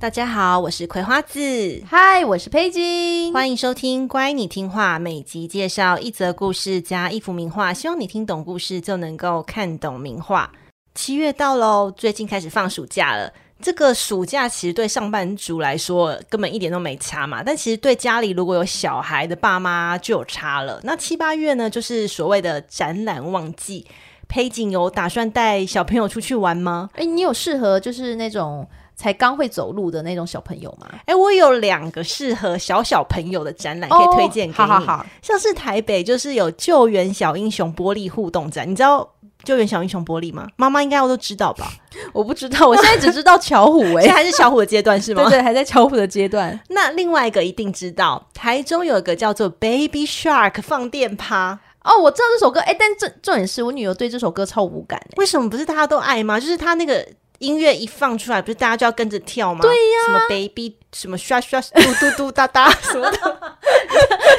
大家好，我是葵花子。嗨，我是佩金。欢迎收听《乖，你听话》，每集介绍一则故事加一幅名画，希望你听懂故事就能够看懂名画。七月到喽，最近开始放暑假了。这个暑假其实对上班族来说根本一点都没差嘛，但其实对家里如果有小孩的爸妈就有差了。那七八月呢，就是所谓的展览旺季。佩景有打算带小朋友出去玩吗？哎，你有适合就是那种才刚会走路的那种小朋友吗？哎，我有两个适合小小朋友的展览可以推荐给你。好好好，像是台北就是有救援小英雄玻璃互动展，你知道救援小英雄玻璃吗？妈妈应该我都知道吧？我不知道，我现在只知道巧虎哎，现在还是巧虎的阶段是吗？对对，还在巧虎的阶段。那另外一个一定知道，台中有一个叫做 Baby Shark 放电趴。哦，我知道这首歌，哎，但重重点是我女儿对这首歌超无感。为什么不是大家都爱吗？就是他那个音乐一放出来，不是大家就要跟着跳吗？对呀，什么 baby，什么刷刷嘟嘟嘟哒哒 什么的，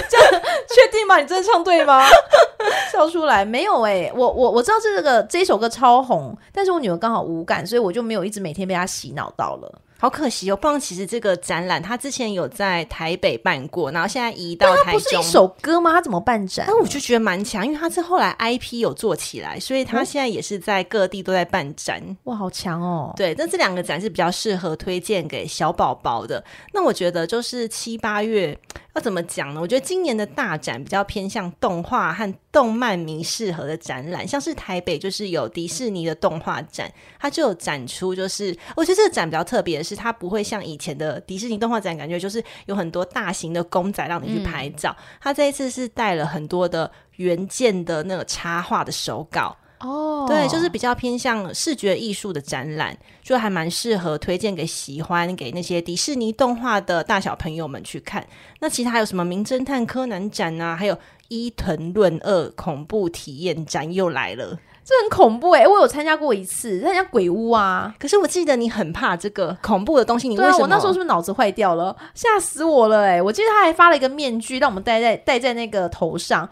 这样确定吗？你真的唱对吗？笑出来没有？哎，我我我知道这个这一首歌超红，但是我女儿刚好无感，所以我就没有一直每天被她洗脑到了。好可惜哦！不然其实这个展览，他之前有在台北办过，然后现在移到台中。不是一首歌吗？他怎么办展？那我就觉得蛮强，因为他是后来 IP 有做起来，所以他现在也是在各地都在办展。嗯、哇，好强哦！对，那这两个展是比较适合推荐给小宝宝的。那我觉得就是七八月要怎么讲呢？我觉得今年的大展比较偏向动画和动漫迷适合的展览，像是台北就是有迪士尼的动画展，它就有展出，就是我觉得这个展比较特别的是。是它不会像以前的迪士尼动画展，感觉就是有很多大型的公仔让你去拍照。它、嗯、这一次是带了很多的原件的那个插画的手稿哦，对，就是比较偏向视觉艺术的展览，就还蛮适合推荐给喜欢给那些迪士尼动画的大小朋友们去看。那其他还有什么名侦探柯南展啊，还有伊藤润二恐怖体验展又来了。这很恐怖哎、欸！我有参加过一次，参加鬼屋啊。可是我记得你很怕这个恐怖的东西，你为什么？对啊，我那时候是不是脑子坏掉了？吓死我了哎、欸！我记得他还发了一个面具，让我们戴在戴在那个头上。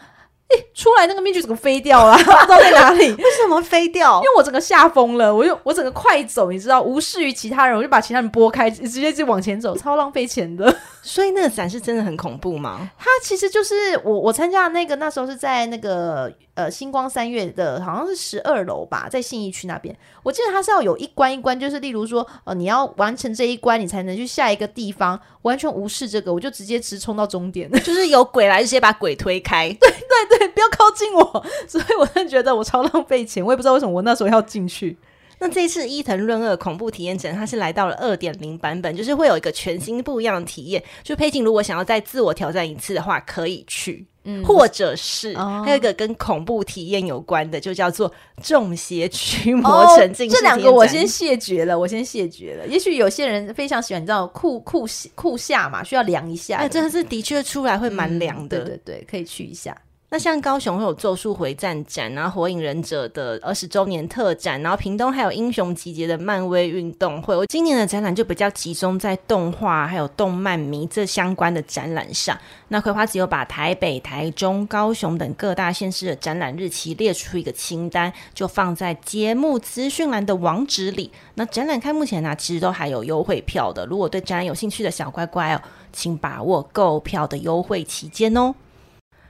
哎，出来那个面具怎么飞掉了？不知道在哪里？为什么飞掉？因为我整个吓疯了，我就我整个快走，你知道，无视于其他人，我就把其他人拨开，直接就往前走，超浪费钱的。所以那个展是真的很恐怖吗？它其实就是我我参加的那个，那时候是在那个呃星光三月的，好像是十二楼吧，在信义区那边。我记得它是要有一关一关，就是例如说呃你要完成这一关，你才能去下一个地方。完全无视这个，我就直接直冲到终点，就是有鬼来，直接把鬼推开。对对对，不要靠近我。所以我真的觉得我超浪费钱，我也不知道为什么我那时候要进去。那这次伊藤润二恐怖体验展，它是来到了二点零版本，就是会有一个全新不一样的体验。就佩景如果想要再自我挑战一次的话，可以去，嗯，或者是、哦、还有一个跟恐怖体验有关的，就叫做中邪驱魔沉浸、哦、这两个我先谢绝了，我先谢绝了。也许有些人非常喜欢，你知道酷酷酷夏嘛，需要凉一下。哎，真的是的确出来会蛮凉的、嗯，对对对，可以去一下。那像高雄会有《咒术回战》展，然后《火影忍者》的二十周年特展，然后屏东还有《英雄集结》的漫威运动会。我今年的展览就比较集中在动画还有动漫迷这相关的展览上。那葵花子有把台北、台中、高雄等各大县市的展览日期列出一个清单，就放在节目资讯栏的网址里。那展览开幕前呢、其实都还有优惠票的。如果对展览有兴趣的小乖乖哦，请把握购票的优惠期间哦。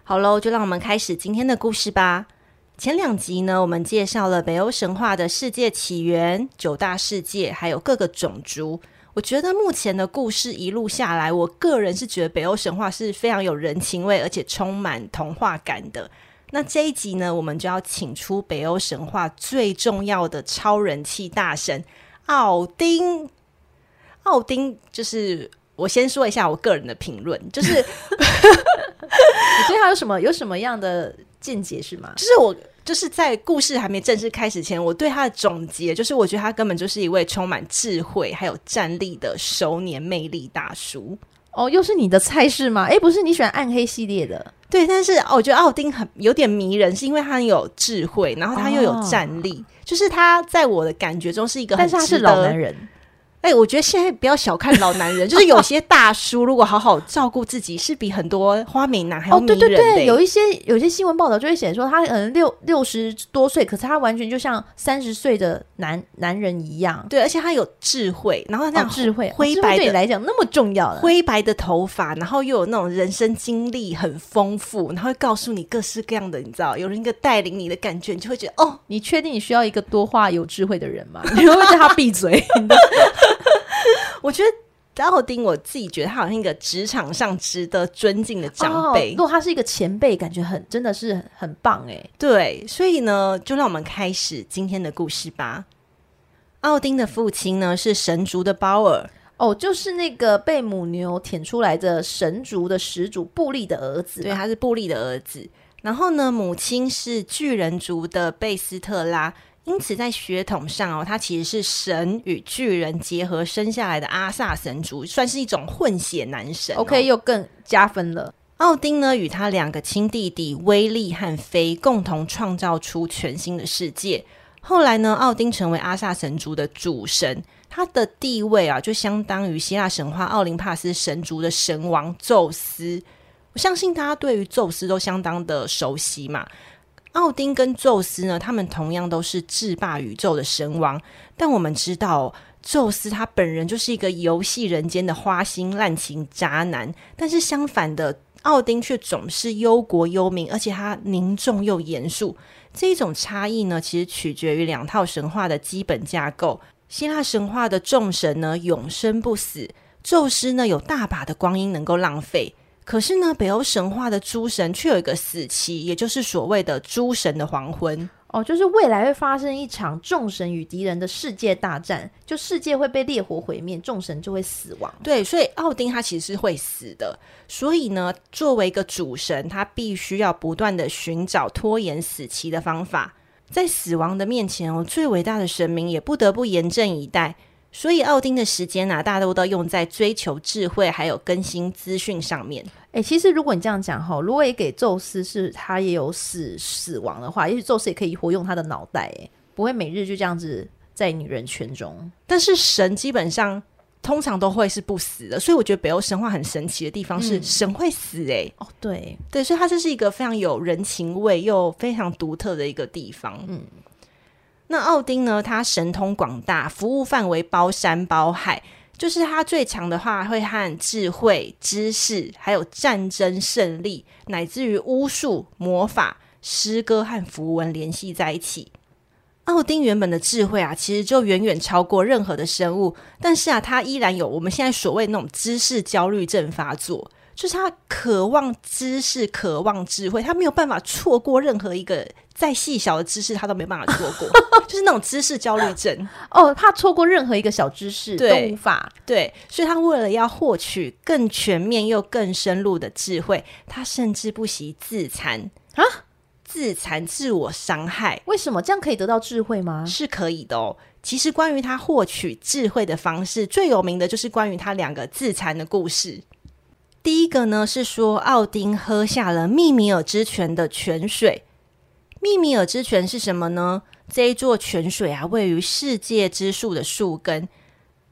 好喽，就让我们开始今天的故事吧。前两集呢，我们介绍了北欧神话的世界起源、九大世界，还有各个种族。我觉得目前的故事一路下来，我个人是觉得北欧神话是非常有人情味，而且充满童话感的。那这一集呢，我们就要请出北欧神话最重要的超人气大神奥丁。奥丁就是。我先说一下我个人的评论，就是你对他有什么有什么样的见解是吗？就是我，就是在故事还没正式开始前，我对他的总结就是，我觉得他根本就是一位充满智慧还有战力的熟年魅力大叔。哦，又是你的菜式吗？哎，不是，你喜欢暗黑系列的。对，但是哦，我觉得奥丁很有点迷人，是因为他很有智慧，然后他又有战力，哦、就是他在我的感觉中是一个很，但是他是老男人。哎、欸，我觉得现在不要小看老男人，就是有些大叔如果好好照顾自己，是比很多花美男还要迷人的、欸。哦，对对对，有一些有一些新闻报道就会写说，他可能六六十多岁，可是他完全就像三十岁的男男人一样。对，而且他有智慧，然后那样、哦、智慧灰白的、哦、对你来讲那么重要了灰白的头发，然后又有那种人生经历很丰富，然后会告诉你各式各样的，你知道，有人一个带领你的感觉，你就会觉得哦，你确定你需要一个多话有智慧的人吗？你会叫他闭嘴？我觉得奥丁，我自己觉得他好像一个职场上值得尊敬的长辈。如果他是一个前辈，感觉很真的是很棒哎。对，所以呢，就让我们开始今天的故事吧。奥丁的父亲呢是神族的包尔，哦，就是那个被母牛舔出来的神族的始祖布利的儿子。对，他是布利的儿子。然后呢，母亲是巨人族的贝斯特拉。因此，在血统上哦，他其实是神与巨人结合生下来的阿萨神族，算是一种混血男神哦。OK，又更加分了。奥丁呢，与他两个亲弟弟威利和菲共同创造出全新的世界。后来呢，奥丁成为阿萨神族的主神，他的地位啊，就相当于希腊神话奥林帕斯神族的神王宙斯。我相信大家对于宙斯都相当的熟悉嘛。奥丁跟宙斯呢，他们同样都是制霸宇宙的神王。但我们知道，宙斯他本人就是一个游戏人间的花心滥情渣男。但是相反的，奥丁却总是忧国忧民，而且他凝重又严肃。这一种差异呢，其实取决于两套神话的基本架构。希腊神话的众神呢，永生不死；宙斯呢，有大把的光阴能够浪费。可是呢，北欧神话的诸神却有一个死期，也就是所谓的诸神的黄昏。哦，就是未来会发生一场众神与敌人的世界大战，就世界会被烈火毁灭，众神就会死亡。对，所以奥丁他其实是会死的。所以呢，作为一个主神，他必须要不断的寻找拖延死期的方法。在死亡的面前哦，最伟大的神明也不得不严阵以待。所以，奥丁的时间啊，大多都用在追求智慧还有更新资讯上面。哎、欸，其实如果你这样讲哈，如果也给宙斯是他也有死死亡的话，也许宙斯也可以活用他的脑袋，哎，不会每日就这样子在女人圈中。但是神基本上通常都会是不死的，所以我觉得北欧神话很神奇的地方是神会死。诶，哦，对对，所以它这是一个非常有人情味又非常独特的一个地方。嗯。那奥丁呢？他神通广大，服务范围包山包海。就是他最强的话，会和智慧、知识，还有战争胜利，乃至于巫术、魔法、诗歌和符文联系在一起。奥丁原本的智慧啊，其实就远远超过任何的生物。但是啊，他依然有我们现在所谓那种知识焦虑症发作。就是他渴望知识，渴望智慧，他没有办法错过任何一个再细小的知识，他都没办法错过，就是那种知识焦虑症 哦，怕错过任何一个小知识都无法。对，所以他为了要获取更全面又更深入的智慧，他甚至不惜自残啊，自残自我伤害。为什么这样可以得到智慧吗？是可以的哦。其实关于他获取智慧的方式，最有名的就是关于他两个自残的故事。第一个呢是说，奥丁喝下了密米尔之泉的泉水。密米尔之泉是什么呢？这一座泉水啊，位于世界之树的树根，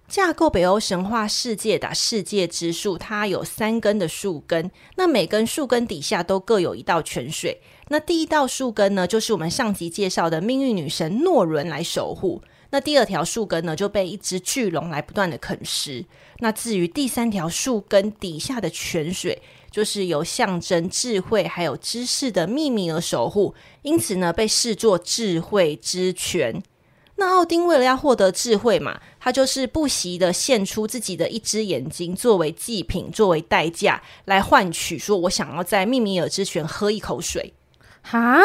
架构北欧神话世界的世界之树，它有三根的树根，那每根树根底下都各有一道泉水。那第一道树根呢，就是我们上集介绍的命运女神诺伦来守护。那第二条树根呢，就被一只巨龙来不断的啃食。那至于第三条树根底下的泉水，就是由象征智慧还有知识的秘密而守护，因此呢，被视作智慧之泉。那奥丁为了要获得智慧嘛，他就是不惜的献出自己的一只眼睛作为祭品，作为代价来换取说，我想要在秘密尔之泉喝一口水。哈，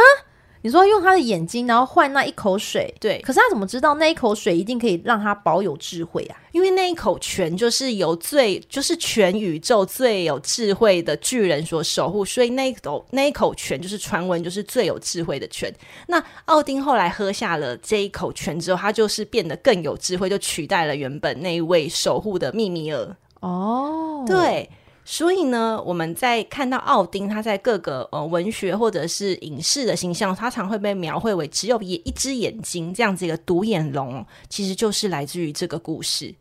你说用他的眼睛，然后换那一口水，对。可是他怎么知道那一口水一定可以让他保有智慧啊？因为那一口泉就是由最就是全宇宙最有智慧的巨人所守护，所以那一口那一口泉就是传闻就是最有智慧的泉。那奥丁后来喝下了这一口泉之后，他就是变得更有智慧，就取代了原本那一位守护的秘密米尔。哦，对。所以呢，我们在看到奥丁他在各个呃文学或者是影视的形象，他常会被描绘为只有一一只眼睛这样子一个独眼龙，其实就是来自于这个故事。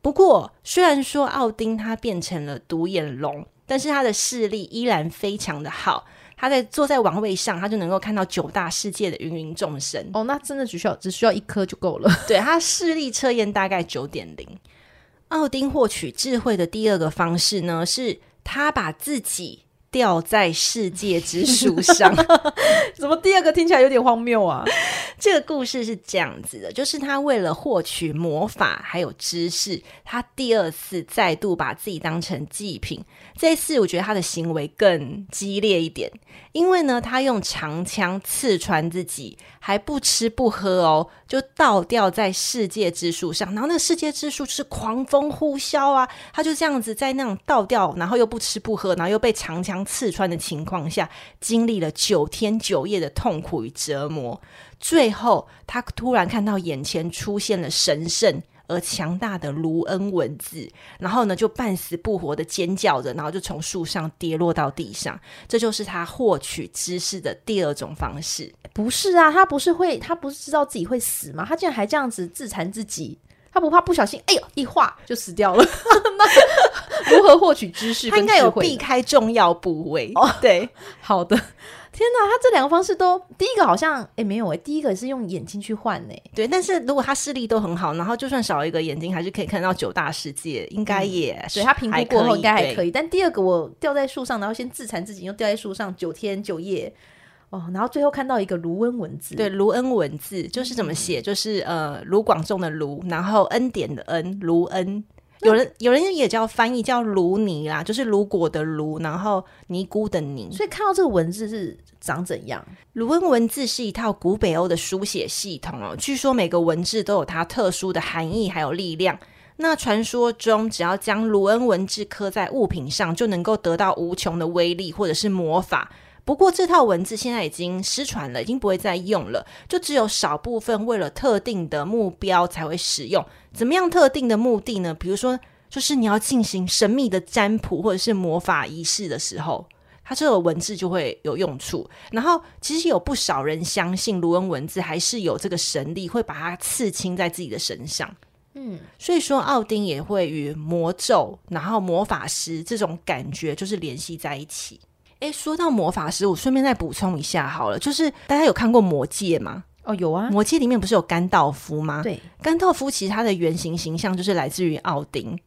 不过，虽然说奥丁他变成了独眼龙，但是他的视力依然非常的好。他在坐在王位上，他就能够看到九大世界的芸芸众生。哦，那真的只需要只需要一颗就够了。对，他视力测验大概九点零。奥丁获取智慧的第二个方式呢，是他把自己吊在世界之树上。怎么第二个听起来有点荒谬啊？这个故事是这样子的，就是他为了获取魔法还有知识，他第二次再度把自己当成祭品。这一次我觉得他的行为更激烈一点，因为呢，他用长枪刺穿自己，还不吃不喝哦，就倒吊在世界之树上。然后那个世界之树是狂风呼啸啊，他就这样子在那种倒吊，然后又不吃不喝，然后又被长枪刺穿的情况下，经历了九天九夜的痛苦与折磨。最后，他突然看到眼前出现了神圣而强大的卢恩文字，然后呢，就半死不活的尖叫着，然后就从树上跌落到地上。这就是他获取知识的第二种方式。不是啊，他不是会，他不是知道自己会死吗？他竟然还这样子自残自己，他不怕不小心，哎呦，一划就死掉了。那如何获取知识？他应该有避开重要部位。哦，对，好的。天哪，他这两个方式都，第一个好像诶没有诶，第一个是用眼睛去换诶，对。但是如果他视力都很好，然后就算少一个眼睛，还是可以看到九大世界，应该也是、嗯、对他评估过后应该还可以。但第二个我掉在树上，然后先自残自己，又掉在树上九天九夜，哦，然后最后看到一个卢恩文字，对，卢恩文字就是怎么写，就是呃卢广仲的卢，然后恩典的恩，卢恩。有人有人也叫翻译叫卢尼啦，就是卢果的卢，然后尼姑的尼。所以看到这个文字是长怎样？卢恩文字是一套古北欧的书写系统哦，据说每个文字都有它特殊的含义还有力量。那传说中，只要将卢恩文字刻在物品上，就能够得到无穷的威力或者是魔法。不过这套文字现在已经失传了，已经不会再用了，就只有少部分为了特定的目标才会使用。怎么样特定的目的呢？比如说，就是你要进行神秘的占卜或者是魔法仪式的时候，它这个文字就会有用处。然后，其实有不少人相信卢恩文字还是有这个神力，会把它刺青在自己的身上。嗯，所以说奥丁也会与魔咒，然后魔法师这种感觉就是联系在一起。诶，说到魔法师，我顺便再补充一下好了，就是大家有看过《魔戒》吗？哦，有啊，《魔戒》里面不是有甘道夫吗？对，甘道夫其实他的原型形象就是来自于奥丁，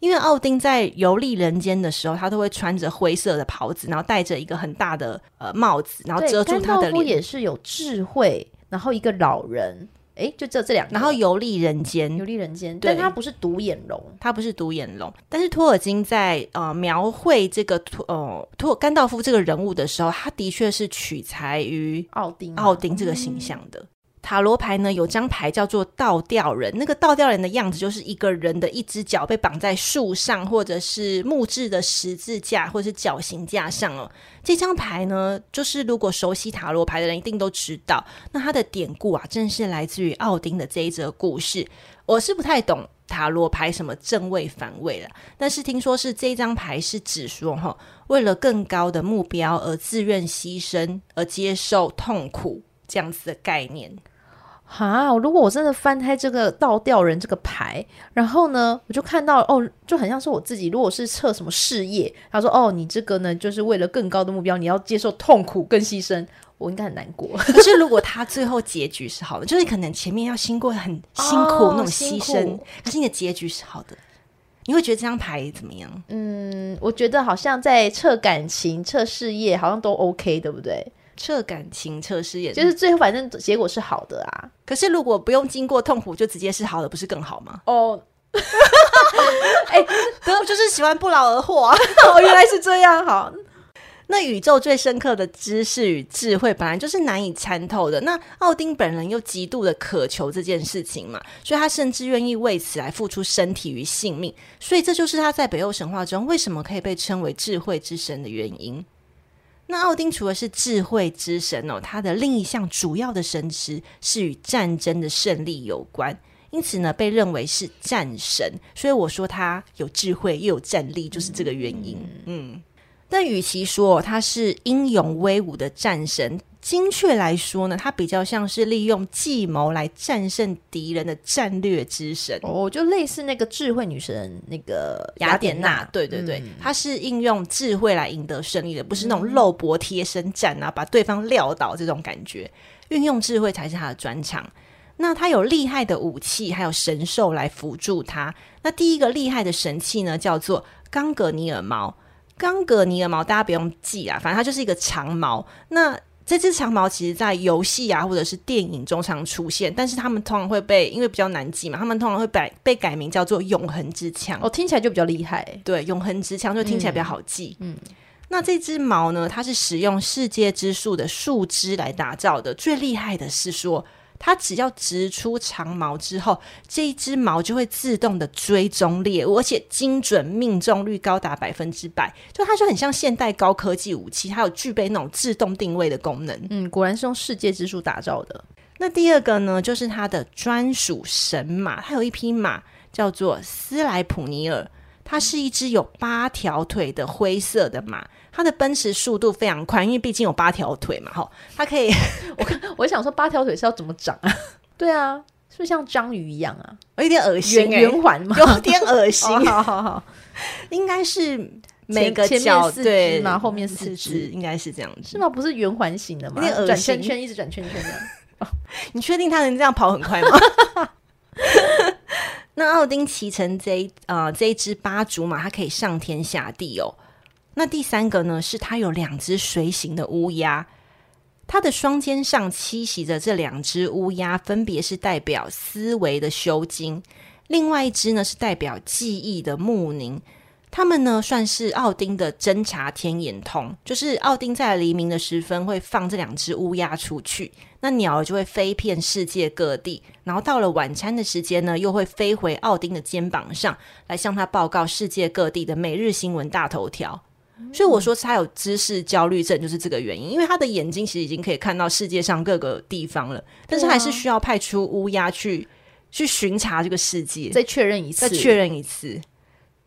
因为奥丁在游历人间的时候，他都会穿着灰色的袍子，然后戴着一个很大的呃帽子，然后遮住他的脸。也是有智慧，然后一个老人。哎，就这这两个，然后游历人间，游历人间，但他不是独眼龙，他不是独眼龙。但是托尔金在呃描绘这个托呃托甘道夫这个人物的时候，他的确是取材于奥丁奥丁这个形象的。嗯塔罗牌呢，有张牌叫做倒吊人，那个倒吊人的样子就是一个人的一只脚被绑在树上，或者是木质的十字架，或者是绞刑架上哦。这张牌呢，就是如果熟悉塔罗牌的人一定都知道，那它的典故啊，正是来自于奥丁的这一则故事。我是不太懂塔罗牌什么正位反位了，但是听说是这张牌是指说哈，为了更高的目标而自愿牺牲，而接受痛苦这样子的概念。哈，如果我真的翻开这个倒吊人这个牌，然后呢，我就看到哦，就很像是我自己。如果是测什么事业，他说哦，你这个呢，就是为了更高的目标，你要接受痛苦跟牺牲，我应该很难过。可是如果他最后结局是好的，就是可能前面要经过很辛苦、哦、那种牺牲，可是你的结局是好的，你会觉得这张牌怎么样？嗯，我觉得好像在测感情、测事业，好像都 OK，对不对？测感情测试也就是最后反正结果是好的啊。可是如果不用经过痛苦就直接是好的，不是更好吗？哦，哎，我就是喜欢不劳而获啊。哦，原来是这样。好，那宇宙最深刻的知识与智慧，本来就是难以参透的。那奥丁本人又极度的渴求这件事情嘛，所以他甚至愿意为此来付出身体与性命。所以这就是他在北欧神话中为什么可以被称为智慧之神的原因。那奥丁除了是智慧之神哦，他的另一项主要的神职是与战争的胜利有关，因此呢，被认为是战神。所以我说他有智慧又有战力，就是这个原因。嗯。但与其说他是英勇威武的战神，精确来说呢，它比较像是利用计谋来战胜敌人的战略之神。哦，就类似那个智慧女神那个雅典娜。对对对，她、嗯、是应用智慧来赢得胜利的，不是那种肉搏贴身战啊，把对方撂倒这种感觉。运用智慧才是他的专长。那他有厉害的武器，还有神兽来辅助他。那第一个厉害的神器呢，叫做冈格尼尔矛。冈格尼尔矛，大家不用记啊，反正它就是一个长矛。那这只长矛其实，在游戏啊或者是电影中常出现，但是他们通常会被因为比较难记嘛，他们通常会被被改名叫做永恒之枪。哦，听起来就比较厉害。对，永恒之枪就听起来比较好记。嗯，嗯，那这只毛呢，它是使用世界之树的树枝来打造的。最厉害的是说。它只要直出长矛之后，这一只矛就会自动的追踪猎物，而且精准命中率高达百分之百。就它就很像现代高科技武器，它有具备那种自动定位的功能。嗯，果然是用世界之树打造的。那第二个呢，就是它的专属神马，它有一匹马叫做斯莱普尼尔，它是一只有八条腿的灰色的马。它的奔驰速度非常快，因为毕竟有八条腿嘛，哈，它可以。我看我想说，八条腿是要怎么长啊？对啊，是不是像章鱼一样啊？有点恶心，圆圆环吗？有点恶心。好 好好，应该是每个脚对嘛，后面四只应该是这样子，是吗？不是圆环形的吗？有点恶心，转圈圈，一直转圈圈的。你确定它能这样跑很快吗？那奥丁骑乘这一呃这一只八足马，它可以上天下地哦。那第三个呢，是它有两只随行的乌鸦，它的双肩上栖息着这两只乌鸦，分别是代表思维的修金，另外一只呢是代表记忆的穆宁。他们呢算是奥丁的侦察天眼通，就是奥丁在黎明的时分会放这两只乌鸦出去，那鸟儿就会飞遍世界各地，然后到了晚餐的时间呢，又会飞回奥丁的肩膀上来向他报告世界各地的每日新闻大头条。所以我说他有知识焦虑症，就是这个原因。因为他的眼睛其实已经可以看到世界上各个地方了，但是还是需要派出乌鸦去去巡查这个世界，再确认一次，再确认一次。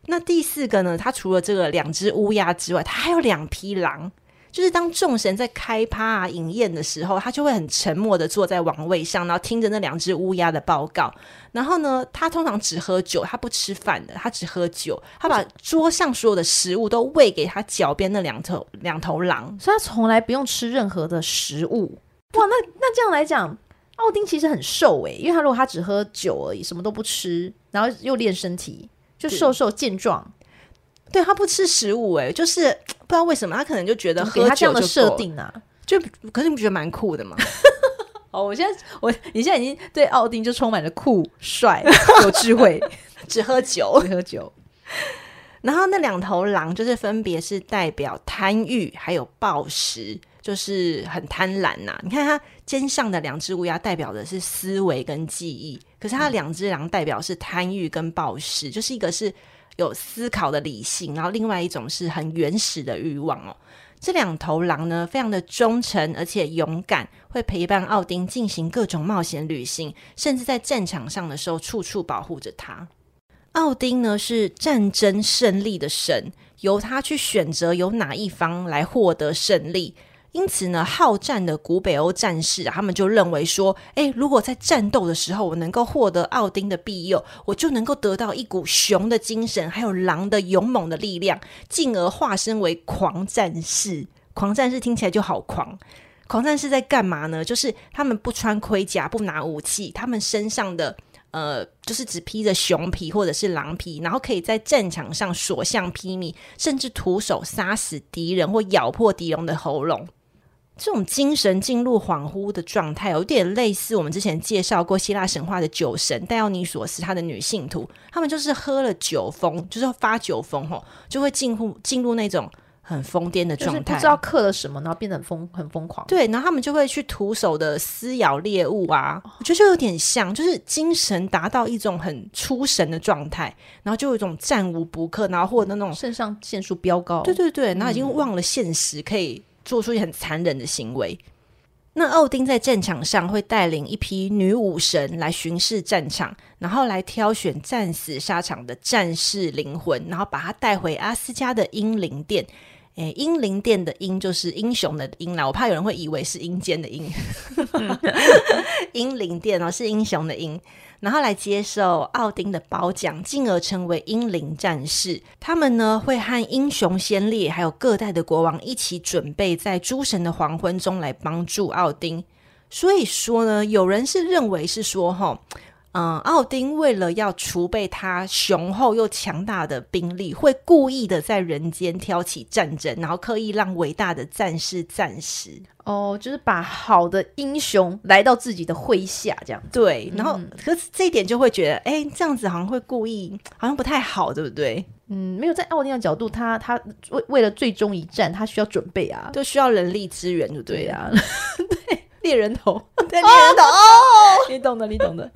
那第四个呢？他除了这个两只乌鸦之外，他还有两匹狼。就是当众神在开趴啊、饮宴的时候，他就会很沉默的坐在王位上，然后听着那两只乌鸦的报告。然后呢，他通常只喝酒，他不吃饭的，他只喝酒。他把桌上所有的食物都喂给他脚边那两头两头狼，所以他从来不用吃任何的食物。哇，那那这样来讲，奥丁其实很瘦诶，因为他如果他只喝酒而已，什么都不吃，然后又练身体，就瘦瘦健壮。对，他不吃食物，哎，就是不知道为什么，他可能就觉得喝他这样的设定啊，就可是你不觉得蛮酷的吗？哦，我现在我你现在已经对奥丁就充满了酷帅 有智慧，只喝酒只喝酒。然后那两头狼就是分别是代表贪欲还有暴食，就是很贪婪呐、啊。你看他肩上的两只乌鸦代表的是思维跟记忆，可是他两只狼代表是贪欲跟暴食，就是一个是。有思考的理性，然后另外一种是很原始的欲望哦。这两头狼呢，非常的忠诚而且勇敢，会陪伴奥丁进行各种冒险旅行，甚至在战场上的时候处处保护着他。奥丁呢，是战争胜利的神，由他去选择由哪一方来获得胜利。因此呢，好战的古北欧战士啊，他们就认为说，诶，如果在战斗的时候我能够获得奥丁的庇佑，我就能够得到一股熊的精神，还有狼的勇猛的力量，进而化身为狂战士。狂战士听起来就好狂。狂战士在干嘛呢？就是他们不穿盔甲，不拿武器，他们身上的呃，就是只披着熊皮或者是狼皮，然后可以在战场上所向披靡，甚至徒手杀死敌人或咬破敌人的喉咙。这种精神进入恍惚的状态，有点类似我们之前介绍过希腊神话的酒神戴奥尼索斯，他的女信徒，他们就是喝了酒疯，就是发酒疯吼，就会进入进入那种很疯癫的状态，就是不知道嗑了什么，然后变得很疯很疯狂。对，然后他们就会去徒手的撕咬猎物啊，我觉得就有点像，就是精神达到一种很出神的状态，然后就有一种战无不克，然后或者那种肾上腺素飙高，对对对，然后已经忘了现实，可以做出一些很残忍的行为。嗯、那奥丁在战场上会带领一批女武神来巡视战场，然后来挑选战死沙场的战士灵魂，然后把他带回阿斯加的英灵殿。诶，英灵殿的英就是英雄的英啦，我怕有人会以为是阴间的阴。英灵殿哦，是英雄的英，然后来接受奥丁的褒奖，进而成为英灵战士。他们呢会和英雄先烈还有各代的国王一起准备，在诸神的黄昏中来帮助奥丁。所以说呢，有人是认为是说哈。嗯，奥丁为了要储备他雄厚又强大的兵力，会故意的在人间挑起战争，然后刻意让伟大的战士战死。哦，就是把好的英雄来到自己的麾下，这样。对，然后、嗯、可是这一点就会觉得，哎，这样子好像会故意，好像不太好，对不对？嗯，没有在奥丁的角度，他他为为了最终一战，他需要准备啊，就需要人力资源，就对啊。对，猎人头，对，猎人头，哦，你懂的，你懂的。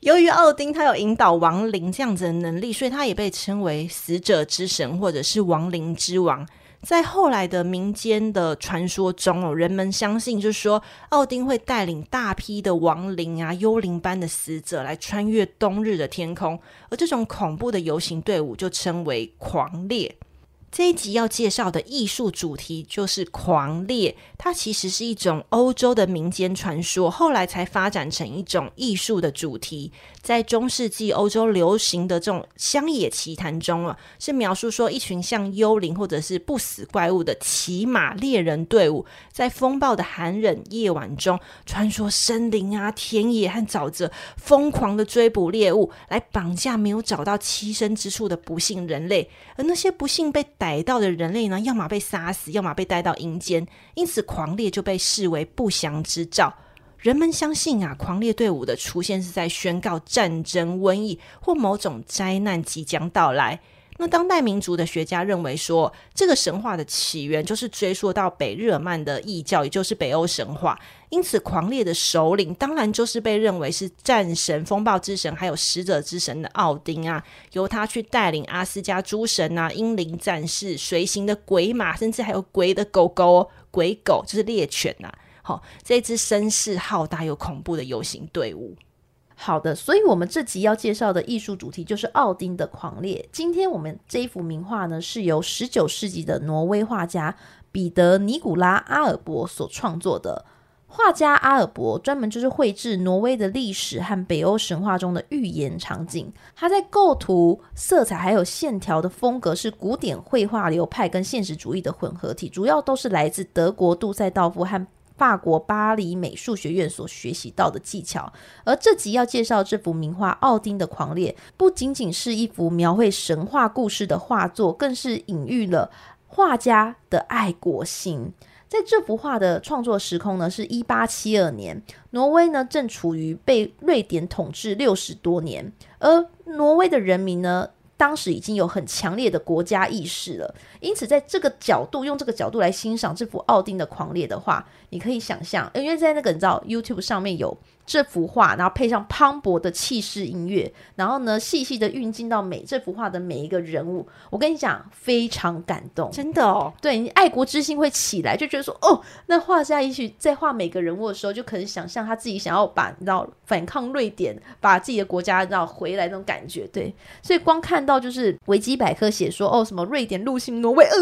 由于奥丁他有引导亡灵这样子的能力，所以他也被称为死者之神或者是亡灵之王。在后来的民间的传说中哦，人们相信就是说奥丁会带领大批的亡灵啊、幽灵般的死者来穿越冬日的天空，而这种恐怖的游行队伍就称为狂猎。这一集要介绍的艺术主题就是狂猎，它其实是一种欧洲的民间传说，后来才发展成一种艺术的主题。在中世纪欧洲流行的这种乡野奇谈中啊，是描述说一群像幽灵或者是不死怪物的骑马猎人队伍，在风暴的寒冷夜晚中穿梭森林啊、田野和沼泽，疯狂的追捕猎物，来绑架没有找到栖身之处的不幸人类，而那些不幸被逮到的人类呢，要么被杀死，要么被带到阴间，因此狂猎就被视为不祥之兆。人们相信啊，狂猎队伍的出现是在宣告战争、瘟疫或某种灾难即将到来。那当代民族的学家认为说，这个神话的起源就是追溯到北日耳曼的异教，也就是北欧神话。因此，狂猎的首领当然就是被认为是战神、风暴之神，还有使者之神的奥丁啊，由他去带领阿斯加诸神啊、英灵战士、随行的鬼马，甚至还有鬼的狗狗、鬼狗，就是猎犬呐、啊。好、哦，这支声势浩大又恐怖的游行队伍。好的，所以我们这集要介绍的艺术主题就是奥丁的狂猎。今天我们这一幅名画呢，是由十九世纪的挪威画家彼得尼古拉阿尔伯所创作的。画家阿尔伯专门就是绘制挪威的历史和北欧神话中的寓言场景。他在构图、色彩还有线条的风格是古典绘画流派跟现实主义的混合体，主要都是来自德国杜塞道夫和。法国巴黎美术学院所学习到的技巧，而这集要介绍这幅名画《奥丁的狂猎》，不仅仅是一幅描绘神话故事的画作，更是隐喻了画家的爱国心。在这幅画的创作时空呢，是一八七二年，挪威呢正处于被瑞典统治六十多年，而挪威的人民呢，当时已经有很强烈的国家意识了，因此在这个角度，用这个角度来欣赏这幅奥丁的狂烈的话，你可以想象，因为在那个你知道 YouTube 上面有。这幅画，然后配上磅礴的气势音乐，然后呢，细细的运进到每这幅画的每一个人物，我跟你讲，非常感动，真的哦。对，你爱国之心会起来，就觉得说，哦，那画家也许在画每个人物的时候，就可能想象他自己想要把，你知道，反抗瑞典，把自己的国家，你知道，回来那种感觉。对，所以光看到就是维基百科写说，哦，什么瑞典入侵挪威，呃，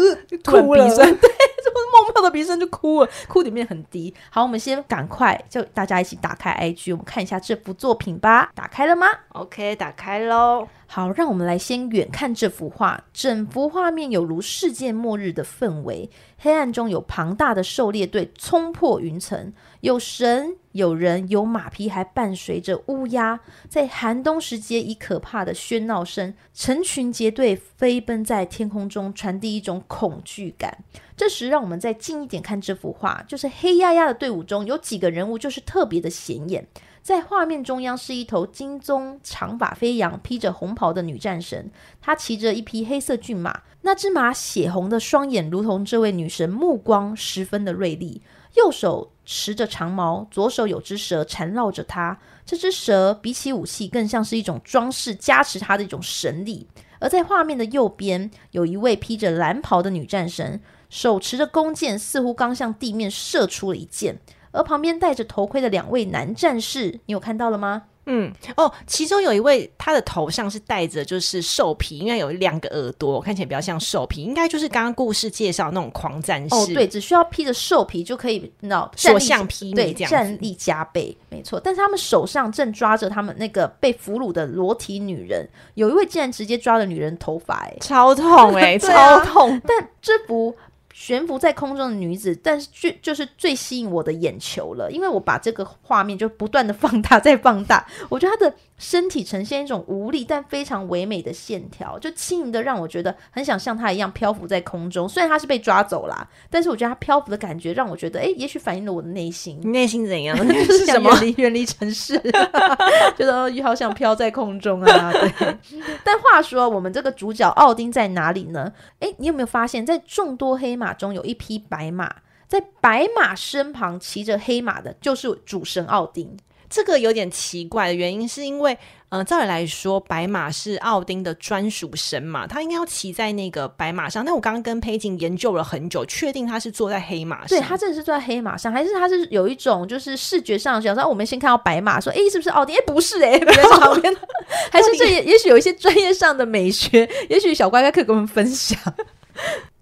哭了，对。梦到的鼻声就哭了，哭点面很低。好，我们先赶快就大家一起打开 IG，我们看一下这幅作品吧。打开了吗？OK，打开喽。好，让我们来先远看这幅画。整幅画面有如世界末日的氛围，黑暗中有庞大的狩猎队冲破云层，有神，有人，有马匹，还伴随着乌鸦。在寒冬时节，以可怕的喧闹声，成群结队飞奔在天空中，传递一种恐惧感。这时，让我们再近一点看这幅画，就是黑压压的队伍中有几个人物就是特别的显眼。在画面中央是一头金棕长发飞扬、披着红袍的女战神，她骑着一匹黑色骏马，那只马血红的双眼如同这位女神目光十分的锐利，右手持着长矛，左手有只蛇缠绕着他。这只蛇比起武器，更像是一种装饰，加持他的一种神力。而在画面的右边，有一位披着蓝袍的女战神，手持着弓箭，似乎刚向地面射出了一箭。而旁边戴着头盔的两位男战士，你有看到了吗？嗯，哦，其中有一位他的头上是戴着就是兽皮，应该有两个耳朵，看起来比较像兽皮，应该就是刚刚故事介绍那种狂战士。哦，对，只需要披着兽皮就可以，那所向披靡，对，战力加倍，没错。但是他们手上正抓着他们那个被俘虏的裸体女人，有一位竟然直接抓了女人头发，哎，超痛 哎，超痛！但这不。悬浮在空中的女子，但是就就是最吸引我的眼球了，因为我把这个画面就不断的放大 再放大，我觉得她的身体呈现一种无力但非常唯美的线条，就轻盈的让我觉得很想像他一样漂浮在空中。虽然他是被抓走啦，但是我觉得他漂浮的感觉让我觉得，哎，也许反映了我的内心。你内心怎样？就是想远离远离城市，觉得好想飘在空中啊。对。但话说，我们这个主角奥丁在哪里呢？哎，你有没有发现，在众多黑马中有一匹白马，在白马身旁骑着黑马的，就是主神奥丁。这个有点奇怪的原因，是因为，呃，照理来说，白马是奥丁的专属神马，他应该要骑在那个白马上。但我刚刚跟佩锦研究了很久，确定他是坐在黑马上。对，他真的是坐在黑马上，还是他是有一种就是视觉上想说，我们先看到白马，说，哎，是不是奥丁？哎，不是，哎，在旁边，还是这也也许有一些专业上的美学，也许小乖乖可以跟我们分享。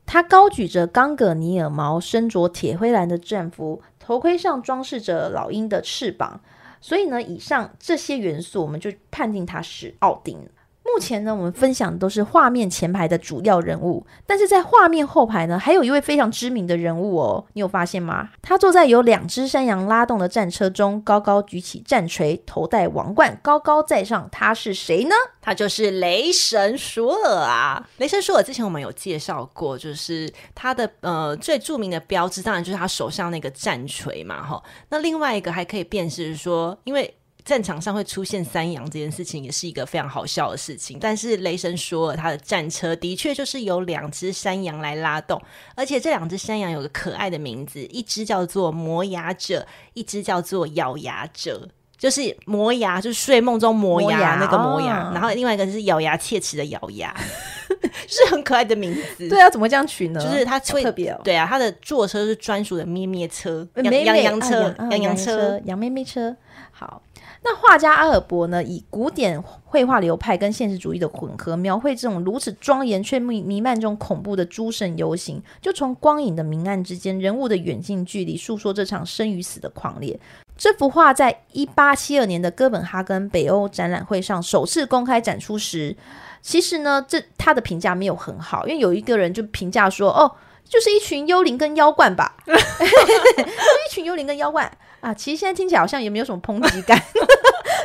他高举着冈葛尼尔矛，身着铁灰蓝的战服，头盔上装饰着老鹰的翅膀。所以呢，以上这些元素，我们就判定它是奥丁。目前呢，我们分享的都是画面前排的主要人物，但是在画面后排呢，还有一位非常知名的人物哦，你有发现吗？他坐在由两只山羊拉动的战车中，高高举起战锤，头戴王冠，高高在上。他是谁呢？他就是雷神索尔啊！雷神索尔之前我们有介绍过，就是他的呃最著名的标志，当然就是他手上那个战锤嘛，哈。那另外一个还可以辨识说，因为。战场上会出现山羊这件事情也是一个非常好笑的事情，但是雷神说了他的战车的确就是由两只山羊来拉动，而且这两只山羊有个可爱的名字，一只叫做磨牙者，一只叫做咬牙者，就是磨牙就是睡梦中磨牙，那个磨牙，哦、然后另外一个是咬牙切齿的咬牙，是很可爱的名字。对啊，怎么这样取呢？就是它特别、哦，对啊，它的坐车是专属的咩咩车，羊羊羊车，羊羊车，羊咩咩车，好。那画家阿尔伯呢，以古典绘画流派跟现实主义的混合，描绘这种如此庄严却弥弥漫这种恐怖的诸神游行，就从光影的明暗之间，人物的远近距离，诉说这场生与死的狂烈。这幅画在一八七二年的哥本哈根北欧展览会上首次公开展出时，其实呢，这他的评价没有很好，因为有一个人就评价说：“哦。”就是一群幽灵跟妖怪吧，一群幽灵跟妖怪啊！其实现在听起来好像也没有什么抨击感，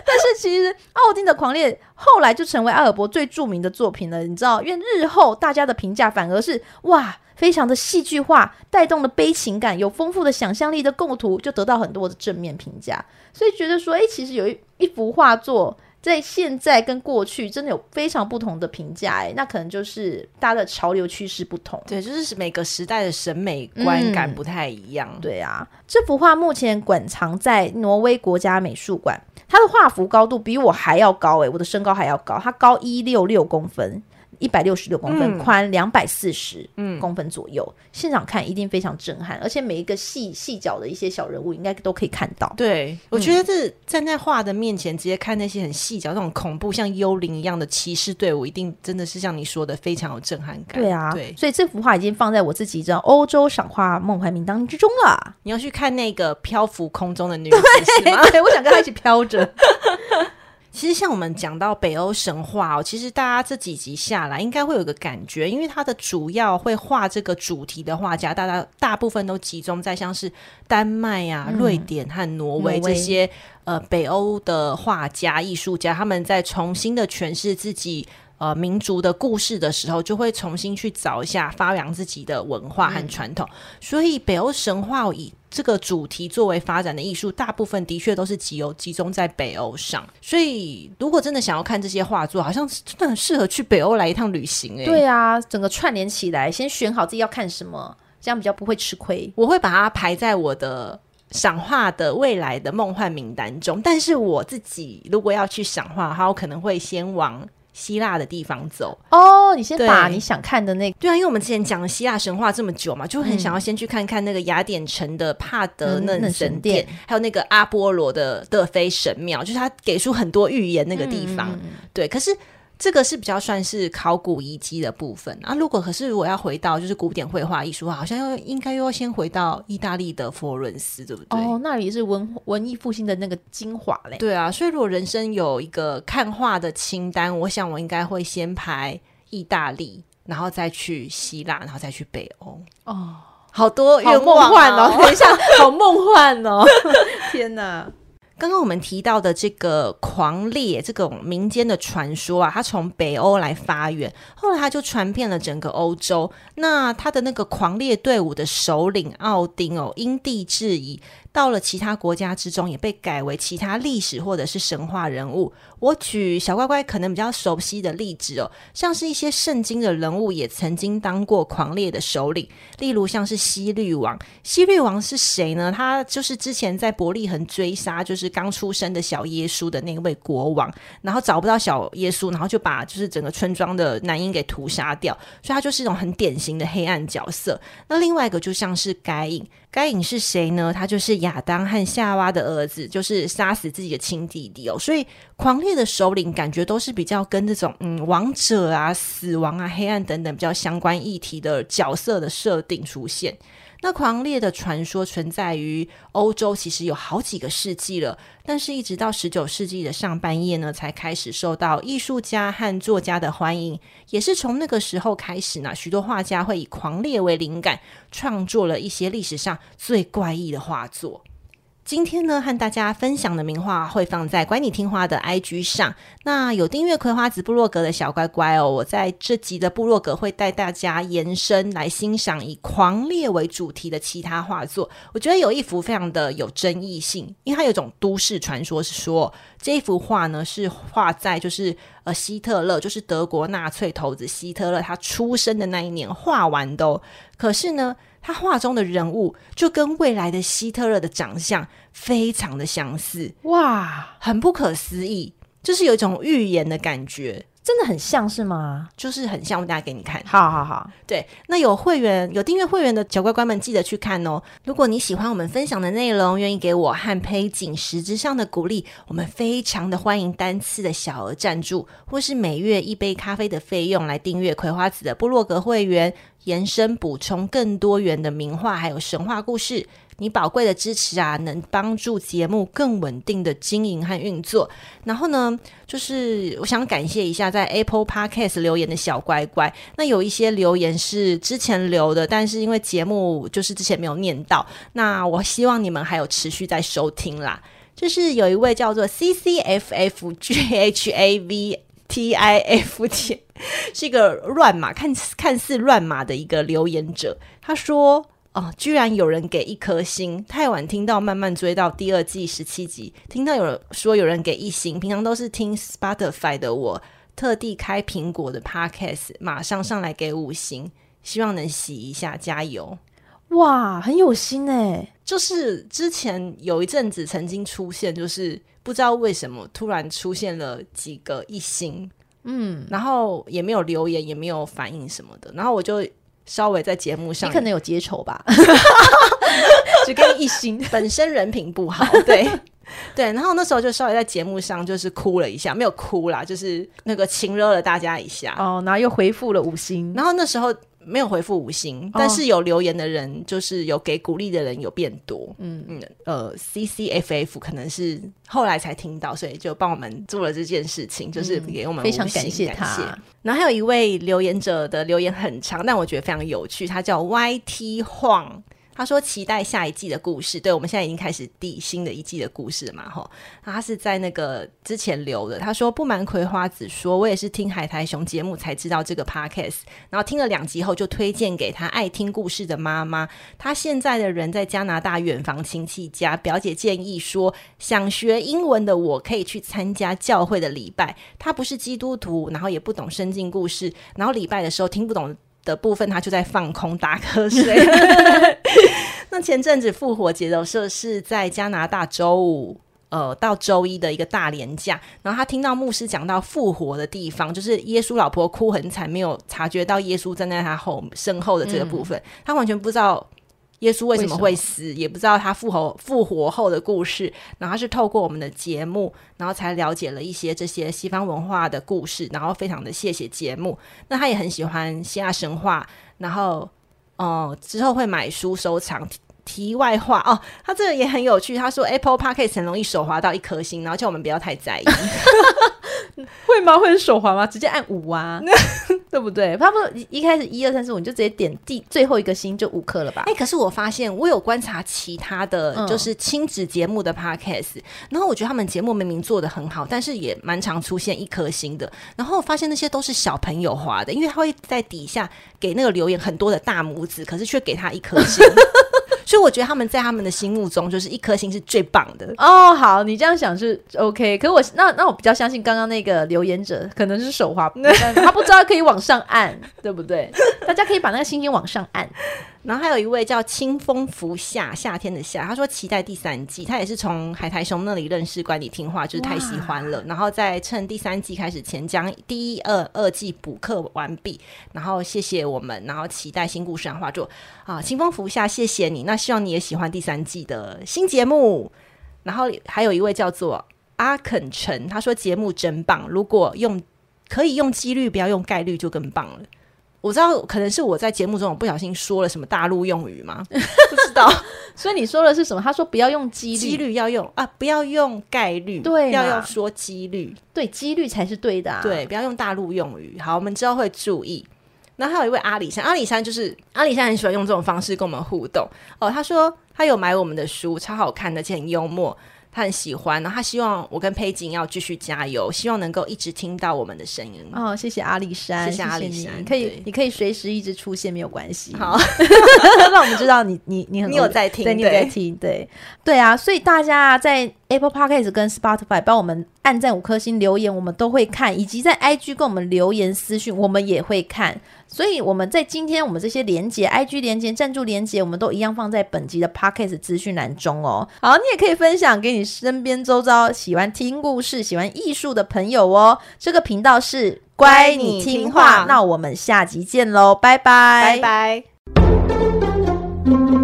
但是其实奥丁的狂烈后来就成为阿尔伯最著名的作品了，你知道？因为日后大家的评价反而是哇，非常的戏剧化，带动了悲情感，有丰富的想象力的构图，就得到很多的正面评价，所以觉得说，哎，其实有一一幅画作。在现在跟过去真的有非常不同的评价哎，那可能就是大家的潮流趋势不同，对，就是每个时代的审美观感不太一样。嗯、对啊，这幅画目前馆藏在挪威国家美术馆，它的画幅高度比我还要高哎，我的身高还要高，它高一六六公分。一百六十六公分，宽两百四十公分左右。嗯、现场看一定非常震撼，而且每一个细细角的一些小人物，应该都可以看到。对，我觉得这站在画的面前，直接看那些很细角、那种恐怖像幽灵一样的骑士队伍，一定真的是像你说的非常有震撼感。对啊，对，所以这幅画已经放在我自己这欧洲赏画梦幻名单之中了。你要去看那个漂浮空中的女 子是吗？对，我想跟她一起飘着。其实像我们讲到北欧神话哦，其实大家这几集下来应该会有个感觉，因为它的主要会画这个主题的画家，大家大部分都集中在像是丹麦啊、嗯、瑞典和挪威这些呃北欧的画家、艺术家，他们在重新的诠释自己。呃民族的故事的时候，就会重新去找一下发扬自己的文化和传统。嗯、所以北欧神话以这个主题作为发展的艺术，大部分的确都是集有集中在北欧上。所以如果真的想要看这些画作，好像真的很适合去北欧来一趟旅行哎、欸。对啊，整个串联起来，先选好自己要看什么，这样比较不会吃亏。我会把它排在我的。赏画的未来的梦幻名单中，但是我自己如果要去赏画的话，我可能会先往希腊的地方走。哦，你先把你想看的那个，对啊，因为我们之前讲希腊神话这么久嘛，就很想要先去看看那个雅典城的帕德嫩神殿，嗯、还有那个阿波罗的德菲神庙，就是他给出很多预言那个地方。嗯、对，可是。这个是比较算是考古遗迹的部分啊。如果可是我要回到就是古典绘画艺术，好像又应该又要先回到意大利的佛罗伦斯，对不对？哦，那里是文文艺复兴的那个精华嘞。对啊，所以如果人生有一个看画的清单，我想我应该会先排意大利，然后再去希腊，然后再去北欧。哦，好多愿望梦幻哦！等一下，好梦幻哦！天哪！刚刚我们提到的这个狂猎这种民间的传说啊，它从北欧来发源，后来它就传遍了整个欧洲。那他的那个狂猎队伍的首领奥丁哦，因地制宜。到了其他国家之中，也被改为其他历史或者是神话人物。我举小乖乖可能比较熟悉的例子哦，像是一些圣经的人物也曾经当过狂烈的首领，例如像是希律王。希律王是谁呢？他就是之前在伯利恒追杀就是刚出生的小耶稣的那位国王，然后找不到小耶稣，然后就把就是整个村庄的男婴给屠杀掉，所以他就是一种很典型的黑暗角色。那另外一个就像是该隐。该隐是谁呢？他就是亚当和夏娃的儿子，就是杀死自己的亲弟弟哦。所以狂烈的首领感觉都是比较跟这种嗯王者啊、死亡啊、黑暗等等比较相关议题的角色的设定出现。那狂烈的传说存在于欧洲，其实有好几个世纪了，但是一直到十九世纪的上半叶呢，才开始受到艺术家和作家的欢迎。也是从那个时候开始呢，许多画家会以狂烈为灵感，创作了一些历史上最怪异的画作。今天呢，和大家分享的名画会放在乖你听话的 IG 上。那有订阅葵花子部落格的小乖乖哦，我在这集的部落格会带大家延伸来欣赏以狂烈为主题的其他画作。我觉得有一幅非常的有争议性，因为它有一种都市传说，是说这一幅画呢是画在就是呃希特勒，就是德国纳粹头子希特勒他出生的那一年画完的。可是呢，他画中的人物就跟未来的希特勒的长相非常的相似，哇，很不可思议，就是有一种预言的感觉，真的很像是吗？就是很像，我大家给你看，好好好，对，那有会员有订阅会员的小乖乖们记得去看哦。如果你喜欢我们分享的内容，愿意给我和佩锦实质上的鼓励，我们非常的欢迎单次的小额赞助，或是每月一杯咖啡的费用来订阅葵花籽的部落格会员。延伸补充更多元的名画，还有神话故事，你宝贵的支持啊，能帮助节目更稳定的经营和运作。然后呢，就是我想感谢一下在 Apple Podcast 留言的小乖乖。那有一些留言是之前留的，但是因为节目就是之前没有念到，那我希望你们还有持续在收听啦。就是有一位叫做 C C F F G H A V。T I F T 是一个乱码，看看似乱码的一个留言者。他说：“哦，居然有人给一颗星，太晚听到，慢慢追到第二季十七集，听到有人说有人给一星，平常都是听 Spotify 的我，特地开苹果的 Podcast，马上上来给五星，希望能洗一下，加油！哇，很有心诶。就是之前有一阵子曾经出现，就是。”不知道为什么突然出现了几个一星，嗯，然后也没有留言，也没有反应什么的，然后我就稍微在节目上，你可能有结仇吧，只给你一心，本身人品不好，对。对，然后那时候就稍微在节目上就是哭了一下，没有哭啦，就是那个亲热了大家一下，哦，然后又回复了五星，然后那时候。没有回复五星，但是有留言的人，哦、就是有给鼓励的人有变多。嗯嗯，呃，C C F F 可能是后来才听到，所以就帮我们做了这件事情，嗯、就是给我们非常感谢他。然后还有一位留言者的留言很长，但我觉得非常有趣，他叫 Y T 晃。他说期待下一季的故事。对，我们现在已经开始第新的一季的故事了嘛？吼，他是在那个之前留的。他说不瞒葵花子说，我也是听海苔熊节目才知道这个 podcast，然后听了两集后就推荐给他爱听故事的妈妈。他现在的人在加拿大远房亲戚家，表姐建议说想学英文的我可以去参加教会的礼拜。他不是基督徒，然后也不懂圣经故事，然后礼拜的时候听不懂的部分，他就在放空打瞌睡。那前阵子复活节的时候是在加拿大周五呃到周一的一个大连假，然后他听到牧师讲到复活的地方，就是耶稣老婆哭很惨，没有察觉到耶稣站在他后身后的这个部分，嗯、他完全不知道。耶稣为什么会死，也不知道他复活复活后的故事。然后他是透过我们的节目，然后才了解了一些这些西方文化的故事。然后非常的谢谢节目。那他也很喜欢希腊神话，然后哦、呃、之后会买书收藏。题外话哦，他这个也很有趣。他说 Apple Podcast 很容易手滑到一颗星，然后叫我们不要太在意。会吗？会手滑吗？直接按五啊。对不对？他不一开始一二三四五，你就直接点第最后一个星就五颗了吧？哎、欸，可是我发现我有观察其他的就是亲子节目的 podcast，、嗯、然后我觉得他们节目明明做的很好，但是也蛮常出现一颗星的。然后我发现那些都是小朋友滑的，因为他会在底下给那个留言很多的大拇指，可是却给他一颗星。所以我觉得他们在他们的心目中就是一颗星是最棒的哦。好，你这样想是 OK。可是我那那我比较相信刚刚那个留言者可能是手滑，他不知道可以往上按，对不对？大家可以把那个星星往上按。然后还有一位叫清风拂夏，夏天的夏，他说期待第三季，他也是从海苔熊那里认识管理听话，就是太喜欢了，然后再趁第三季开始前将第一二二季补课完毕，然后谢谢我们，然后期待新故事的画作啊，清风拂夏，谢谢你，那希望你也喜欢第三季的新节目。然后还有一位叫做阿肯陈，他说节目真棒，如果用可以用几率，不要用概率就更棒了。我知道可能是我在节目中我不小心说了什么大陆用语吗？不知道，所以你说的是什么？他说不要用几率，几率要用啊，不要用概率，对，要用说几率，对，几率才是对的啊。对，不要用大陆用语。好，我们之后会注意。那还有一位阿里山，阿里山就是阿里山很喜欢用这种方式跟我们互动哦。他说他有买我们的书，超好看的，而且很幽默。他很喜欢，然后他希望我跟佩锦要继续加油，希望能够一直听到我们的声音。哦，谢谢阿里山，谢谢阿里山，你可以，你可以随时一直出现，没有关系。好，让我们知道你你你很你有在听，对，你有在听，对对啊，所以大家在 Apple Podcast 跟 Spotify 帮我们按赞五颗星留言，我们都会看，以及在 IG 跟我们留言私讯，我们也会看。所以我们在今天我们这些连接，IG 连接、赞助连接，我们都一样放在本集的 Podcast 资讯栏中哦。好，你也可以分享给你身边周遭喜欢听故事、喜欢艺术的朋友哦。这个频道是乖，你听话，那我们下集见喽，拜拜，拜拜。